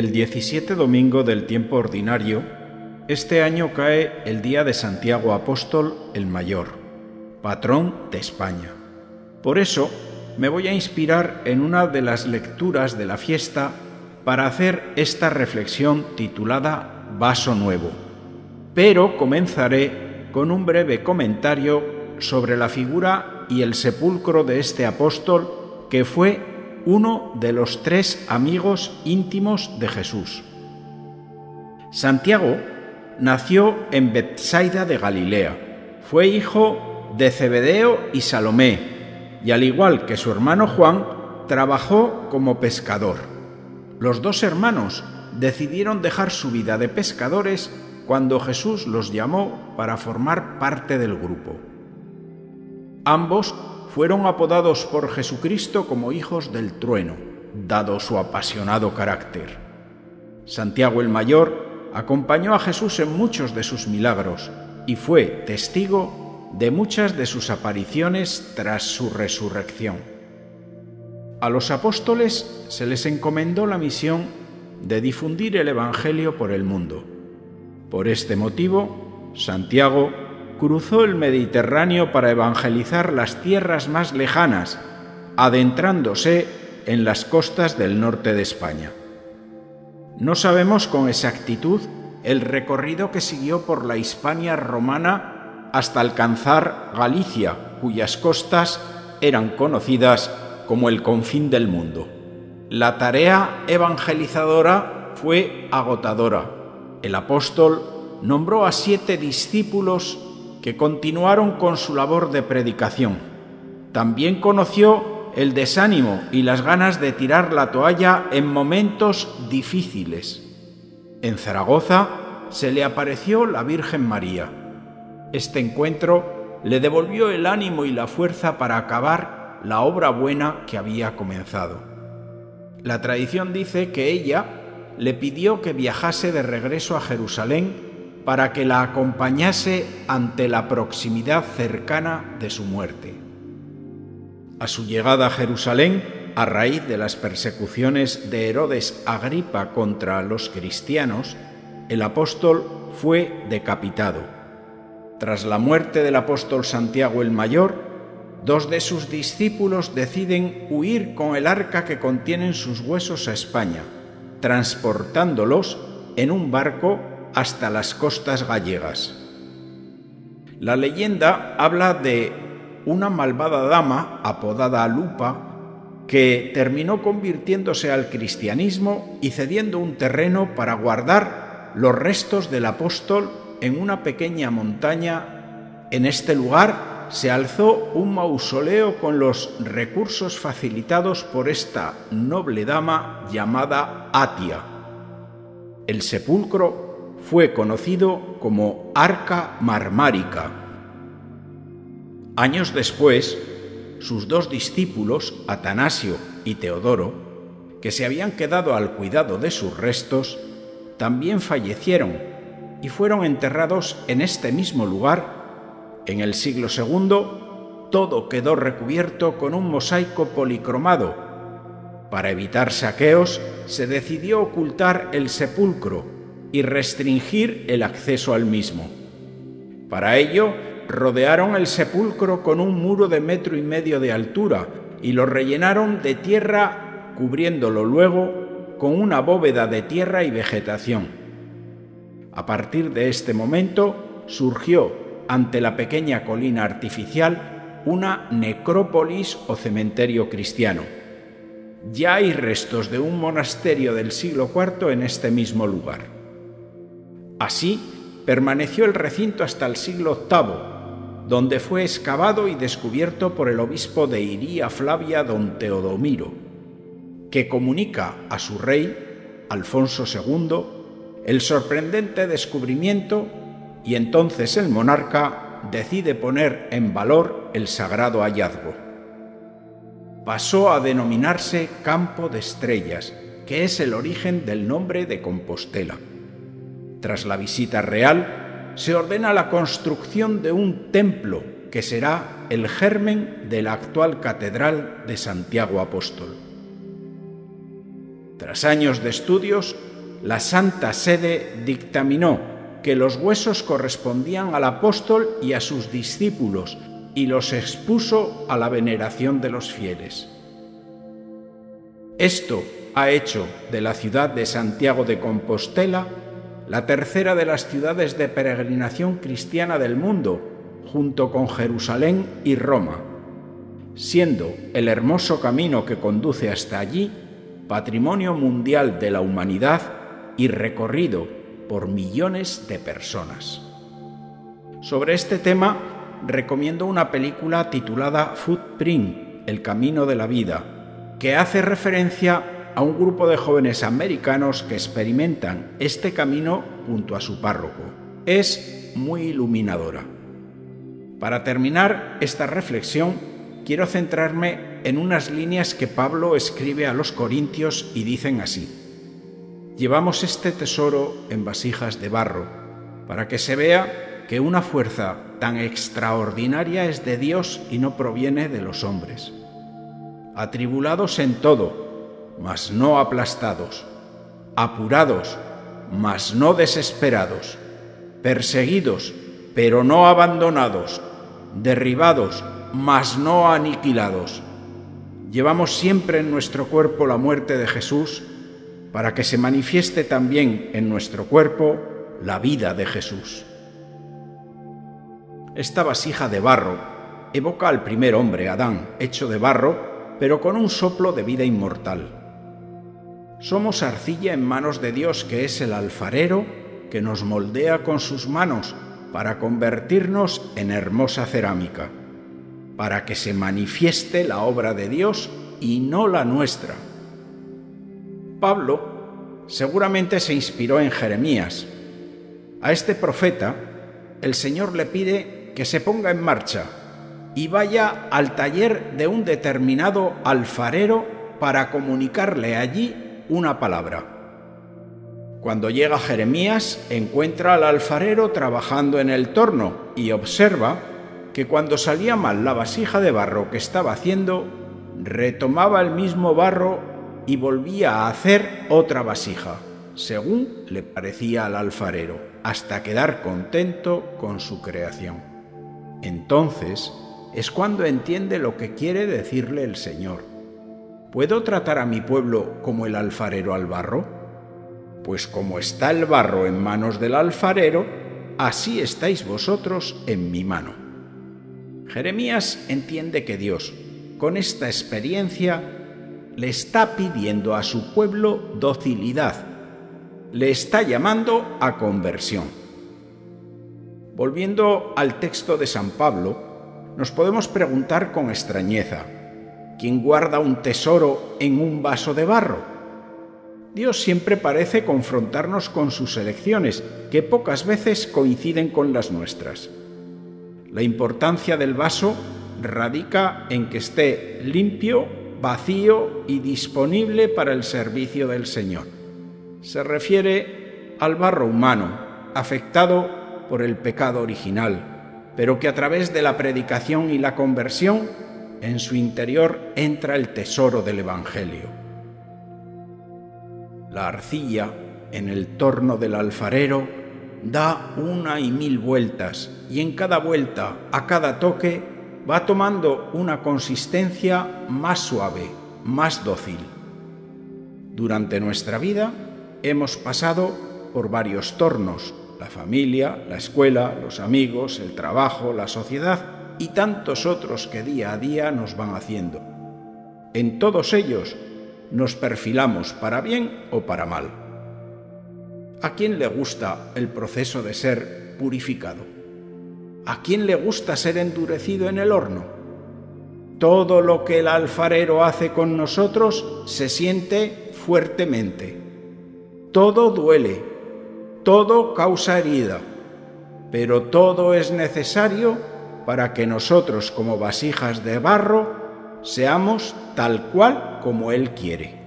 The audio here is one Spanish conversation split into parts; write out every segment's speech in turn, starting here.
El 17 domingo del tiempo ordinario, este año cae el día de Santiago Apóstol el Mayor, patrón de España. Por eso, me voy a inspirar en una de las lecturas de la fiesta para hacer esta reflexión titulada Vaso Nuevo. Pero comenzaré con un breve comentario sobre la figura y el sepulcro de este apóstol que fue uno de los tres amigos íntimos de Jesús. Santiago nació en Bethsaida de Galilea. Fue hijo de Zebedeo y Salomé, y al igual que su hermano Juan, trabajó como pescador. Los dos hermanos decidieron dejar su vida de pescadores cuando Jesús los llamó para formar parte del grupo. Ambos fueron apodados por Jesucristo como hijos del trueno, dado su apasionado carácter. Santiago el Mayor acompañó a Jesús en muchos de sus milagros y fue testigo de muchas de sus apariciones tras su resurrección. A los apóstoles se les encomendó la misión de difundir el Evangelio por el mundo. Por este motivo, Santiago cruzó el Mediterráneo para evangelizar las tierras más lejanas, adentrándose en las costas del norte de España. No sabemos con exactitud el recorrido que siguió por la Hispania romana hasta alcanzar Galicia, cuyas costas eran conocidas como el confín del mundo. La tarea evangelizadora fue agotadora. El apóstol nombró a siete discípulos que continuaron con su labor de predicación. También conoció el desánimo y las ganas de tirar la toalla en momentos difíciles. En Zaragoza se le apareció la Virgen María. Este encuentro le devolvió el ánimo y la fuerza para acabar la obra buena que había comenzado. La tradición dice que ella le pidió que viajase de regreso a Jerusalén para que la acompañase ante la proximidad cercana de su muerte. A su llegada a Jerusalén, a raíz de las persecuciones de Herodes Agripa contra los cristianos, el apóstol fue decapitado. Tras la muerte del apóstol Santiago el Mayor, dos de sus discípulos deciden huir con el arca que contienen sus huesos a España, transportándolos en un barco hasta las costas gallegas. La leyenda habla de una malvada dama apodada Lupa que terminó convirtiéndose al cristianismo y cediendo un terreno para guardar los restos del apóstol en una pequeña montaña. En este lugar se alzó un mausoleo con los recursos facilitados por esta noble dama llamada Atia. El sepulcro fue conocido como Arca Marmárica. Años después, sus dos discípulos, Atanasio y Teodoro, que se habían quedado al cuidado de sus restos, también fallecieron y fueron enterrados en este mismo lugar. En el siglo II, todo quedó recubierto con un mosaico policromado. Para evitar saqueos, se decidió ocultar el sepulcro y restringir el acceso al mismo. Para ello, rodearon el sepulcro con un muro de metro y medio de altura y lo rellenaron de tierra, cubriéndolo luego con una bóveda de tierra y vegetación. A partir de este momento surgió ante la pequeña colina artificial una necrópolis o cementerio cristiano. Ya hay restos de un monasterio del siglo IV en este mismo lugar. Así permaneció el recinto hasta el siglo VIII, donde fue excavado y descubierto por el obispo de Iría Flavia don Teodomiro, que comunica a su rey, Alfonso II, el sorprendente descubrimiento y entonces el monarca decide poner en valor el sagrado hallazgo. Pasó a denominarse Campo de Estrellas, que es el origen del nombre de Compostela. Tras la visita real, se ordena la construcción de un templo que será el germen de la actual Catedral de Santiago Apóstol. Tras años de estudios, la Santa Sede dictaminó que los huesos correspondían al apóstol y a sus discípulos y los expuso a la veneración de los fieles. Esto ha hecho de la ciudad de Santiago de Compostela la tercera de las ciudades de peregrinación cristiana del mundo, junto con Jerusalén y Roma, siendo el hermoso camino que conduce hasta allí patrimonio mundial de la humanidad y recorrido por millones de personas. Sobre este tema recomiendo una película titulada Footprint, El Camino de la Vida, que hace referencia a un grupo de jóvenes americanos que experimentan este camino junto a su párroco. Es muy iluminadora. Para terminar esta reflexión, quiero centrarme en unas líneas que Pablo escribe a los Corintios y dicen así. Llevamos este tesoro en vasijas de barro, para que se vea que una fuerza tan extraordinaria es de Dios y no proviene de los hombres. Atribulados en todo, mas no aplastados, apurados, mas no desesperados, perseguidos, pero no abandonados, derribados, mas no aniquilados. Llevamos siempre en nuestro cuerpo la muerte de Jesús, para que se manifieste también en nuestro cuerpo la vida de Jesús. Esta vasija de barro evoca al primer hombre, Adán, hecho de barro, pero con un soplo de vida inmortal. Somos arcilla en manos de Dios, que es el alfarero, que nos moldea con sus manos para convertirnos en hermosa cerámica, para que se manifieste la obra de Dios y no la nuestra. Pablo seguramente se inspiró en Jeremías. A este profeta el Señor le pide que se ponga en marcha y vaya al taller de un determinado alfarero para comunicarle allí una palabra. Cuando llega Jeremías, encuentra al alfarero trabajando en el torno y observa que cuando salía mal la vasija de barro que estaba haciendo, retomaba el mismo barro y volvía a hacer otra vasija, según le parecía al alfarero, hasta quedar contento con su creación. Entonces es cuando entiende lo que quiere decirle el Señor. ¿Puedo tratar a mi pueblo como el alfarero al barro? Pues como está el barro en manos del alfarero, así estáis vosotros en mi mano. Jeremías entiende que Dios, con esta experiencia, le está pidiendo a su pueblo docilidad, le está llamando a conversión. Volviendo al texto de San Pablo, nos podemos preguntar con extrañeza, ¿quién guarda un tesoro en un vaso de barro? Dios siempre parece confrontarnos con sus elecciones, que pocas veces coinciden con las nuestras. La importancia del vaso radica en que esté limpio, vacío y disponible para el servicio del Señor. Se refiere al barro humano, afectado por el pecado original, pero que a través de la predicación y la conversión, en su interior entra el tesoro del Evangelio. La arcilla en el torno del alfarero da una y mil vueltas y en cada vuelta, a cada toque, va tomando una consistencia más suave, más dócil. Durante nuestra vida hemos pasado por varios tornos, la familia, la escuela, los amigos, el trabajo, la sociedad y tantos otros que día a día nos van haciendo. En todos ellos nos perfilamos para bien o para mal. ¿A quién le gusta el proceso de ser purificado? ¿A quién le gusta ser endurecido en el horno? Todo lo que el alfarero hace con nosotros se siente fuertemente. Todo duele, todo causa herida, pero todo es necesario para que nosotros como vasijas de barro seamos tal cual como Él quiere.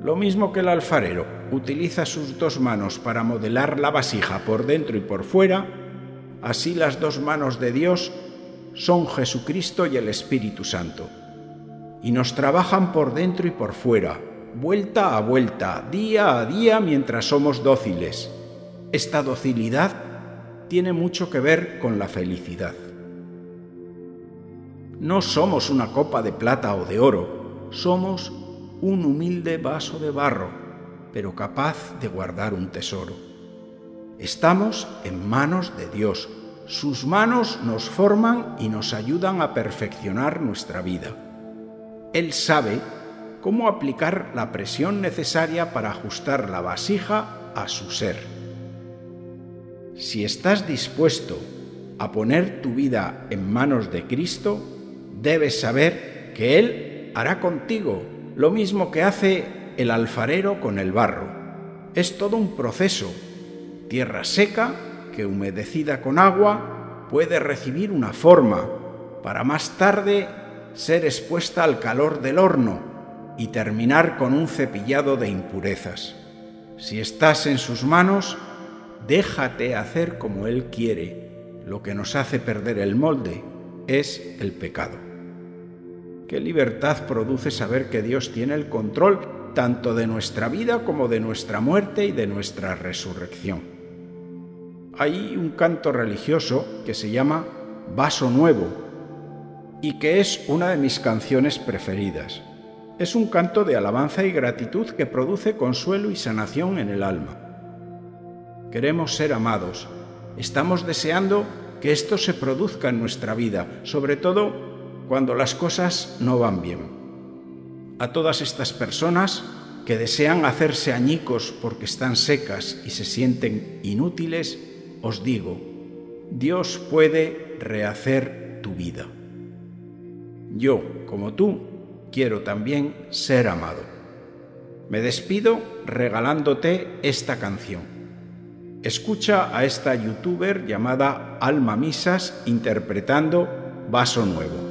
Lo mismo que el alfarero utiliza sus dos manos para modelar la vasija por dentro y por fuera, así las dos manos de Dios son Jesucristo y el Espíritu Santo, y nos trabajan por dentro y por fuera, vuelta a vuelta, día a día mientras somos dóciles. Esta docilidad tiene mucho que ver con la felicidad. No somos una copa de plata o de oro, somos un humilde vaso de barro, pero capaz de guardar un tesoro. Estamos en manos de Dios. Sus manos nos forman y nos ayudan a perfeccionar nuestra vida. Él sabe cómo aplicar la presión necesaria para ajustar la vasija a su ser. Si estás dispuesto a poner tu vida en manos de Cristo, debes saber que Él hará contigo lo mismo que hace el alfarero con el barro. Es todo un proceso. Tierra seca, que humedecida con agua, puede recibir una forma, para más tarde ser expuesta al calor del horno y terminar con un cepillado de impurezas. Si estás en sus manos, déjate hacer como Él quiere. Lo que nos hace perder el molde es el pecado. Qué libertad produce saber que Dios tiene el control tanto de nuestra vida como de nuestra muerte y de nuestra resurrección. Hay un canto religioso que se llama Vaso Nuevo y que es una de mis canciones preferidas. Es un canto de alabanza y gratitud que produce consuelo y sanación en el alma. Queremos ser amados. Estamos deseando que esto se produzca en nuestra vida, sobre todo cuando las cosas no van bien. A todas estas personas que desean hacerse añicos porque están secas y se sienten inútiles, os digo, Dios puede rehacer tu vida. Yo, como tú, quiero también ser amado. Me despido regalándote esta canción. Escucha a esta youtuber llamada Alma Misas interpretando Vaso Nuevo.